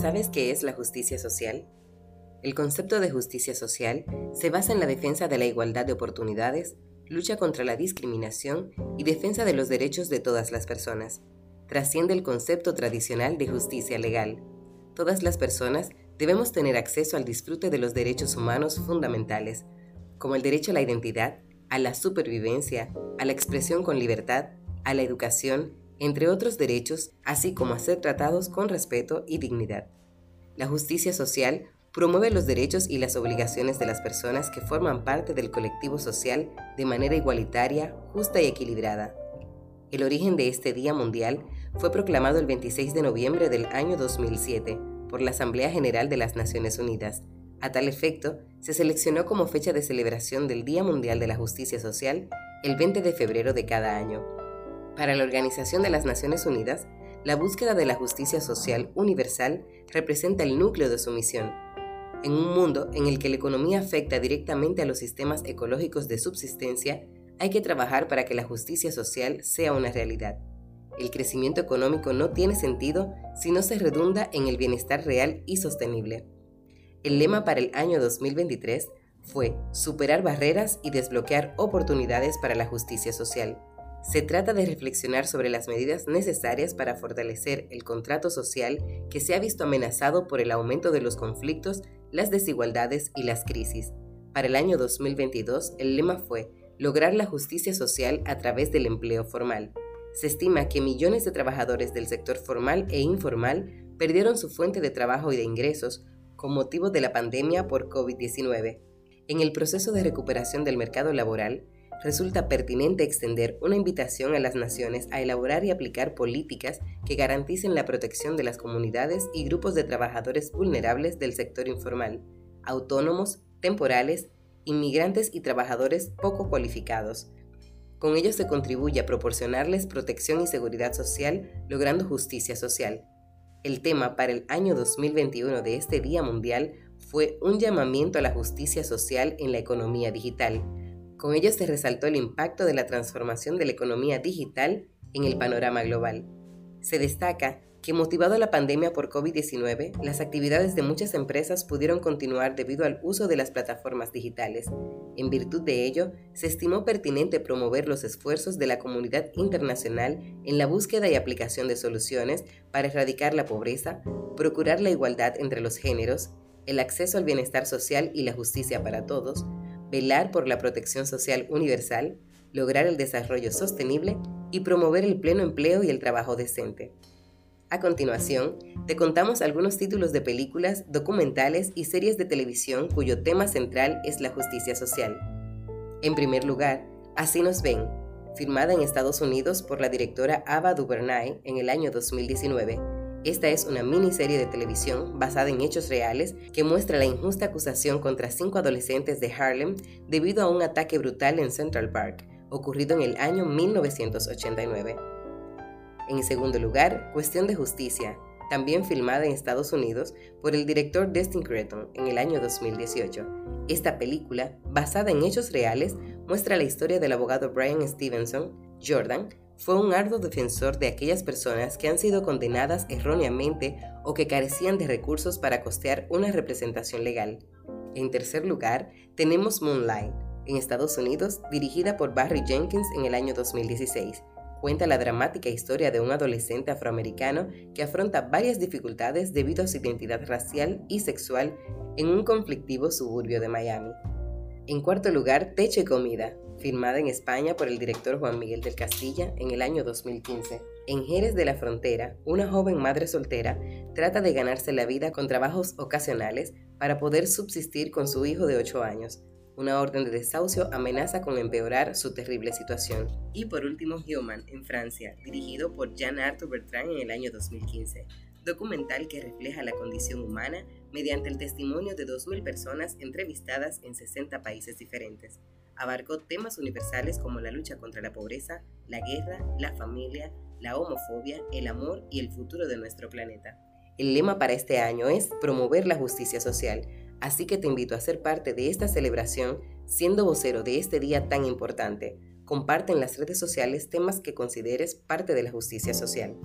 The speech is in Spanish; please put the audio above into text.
¿Sabes qué es la justicia social? El concepto de justicia social se basa en la defensa de la igualdad de oportunidades, lucha contra la discriminación y defensa de los derechos de todas las personas. Trasciende el concepto tradicional de justicia legal. Todas las personas debemos tener acceso al disfrute de los derechos humanos fundamentales, como el derecho a la identidad, a la supervivencia, a la expresión con libertad, a la educación, entre otros derechos, así como a ser tratados con respeto y dignidad. La justicia social promueve los derechos y las obligaciones de las personas que forman parte del colectivo social de manera igualitaria, justa y equilibrada. El origen de este Día Mundial fue proclamado el 26 de noviembre del año 2007 por la Asamblea General de las Naciones Unidas. A tal efecto, se seleccionó como fecha de celebración del Día Mundial de la Justicia Social el 20 de febrero de cada año. Para la Organización de las Naciones Unidas, la búsqueda de la justicia social universal representa el núcleo de su misión. En un mundo en el que la economía afecta directamente a los sistemas ecológicos de subsistencia, hay que trabajar para que la justicia social sea una realidad. El crecimiento económico no tiene sentido si no se redunda en el bienestar real y sostenible. El lema para el año 2023 fue Superar barreras y desbloquear oportunidades para la justicia social. Se trata de reflexionar sobre las medidas necesarias para fortalecer el contrato social que se ha visto amenazado por el aumento de los conflictos, las desigualdades y las crisis. Para el año 2022, el lema fue lograr la justicia social a través del empleo formal. Se estima que millones de trabajadores del sector formal e informal perdieron su fuente de trabajo y de ingresos con motivo de la pandemia por COVID-19. En el proceso de recuperación del mercado laboral, resulta pertinente extender una invitación a las naciones a elaborar y aplicar políticas que garanticen la protección de las comunidades y grupos de trabajadores vulnerables del sector informal, autónomos, temporales, inmigrantes y trabajadores poco cualificados. Con ello se contribuye a proporcionarles protección y seguridad social, logrando justicia social. El tema para el año 2021 de este Día Mundial fue un llamamiento a la justicia social en la economía digital, con ello se resaltó el impacto de la transformación de la economía digital en el panorama global. Se destaca que motivado a la pandemia por COVID-19, las actividades de muchas empresas pudieron continuar debido al uso de las plataformas digitales. En virtud de ello, se estimó pertinente promover los esfuerzos de la comunidad internacional en la búsqueda y aplicación de soluciones para erradicar la pobreza, procurar la igualdad entre los géneros, el acceso al bienestar social y la justicia para todos, velar por la protección social universal, lograr el desarrollo sostenible y promover el pleno empleo y el trabajo decente. A continuación, te contamos algunos títulos de películas, documentales y series de televisión cuyo tema central es la justicia social. En primer lugar, Así nos ven, firmada en Estados Unidos por la directora Ava DuVernay en el año 2019 esta es una miniserie de televisión basada en hechos reales que muestra la injusta acusación contra cinco adolescentes de Harlem debido a un ataque brutal en Central Park, ocurrido en el año 1989. En segundo lugar, Cuestión de Justicia, también filmada en Estados Unidos por el director Destin Cretton en el año 2018. Esta película, basada en hechos reales, muestra la historia del abogado Brian Stevenson, Jordan, fue un arduo defensor de aquellas personas que han sido condenadas erróneamente o que carecían de recursos para costear una representación legal. En tercer lugar, tenemos Moonlight, en Estados Unidos, dirigida por Barry Jenkins en el año 2016. Cuenta la dramática historia de un adolescente afroamericano que afronta varias dificultades debido a su identidad racial y sexual en un conflictivo suburbio de Miami. En cuarto lugar, Techo y Comida, firmada en España por el director Juan Miguel del Castilla en el año 2015. En Jerez de la Frontera, una joven madre soltera trata de ganarse la vida con trabajos ocasionales para poder subsistir con su hijo de 8 años. Una orden de desahucio amenaza con empeorar su terrible situación. Y por último, Human, en Francia, dirigido por Jean-Arthur Bertrand en el año 2015 documental que refleja la condición humana mediante el testimonio de 2.000 personas entrevistadas en 60 países diferentes. Abarcó temas universales como la lucha contra la pobreza, la guerra, la familia, la homofobia, el amor y el futuro de nuestro planeta. El lema para este año es promover la justicia social, así que te invito a ser parte de esta celebración siendo vocero de este día tan importante. Comparte en las redes sociales temas que consideres parte de la justicia social.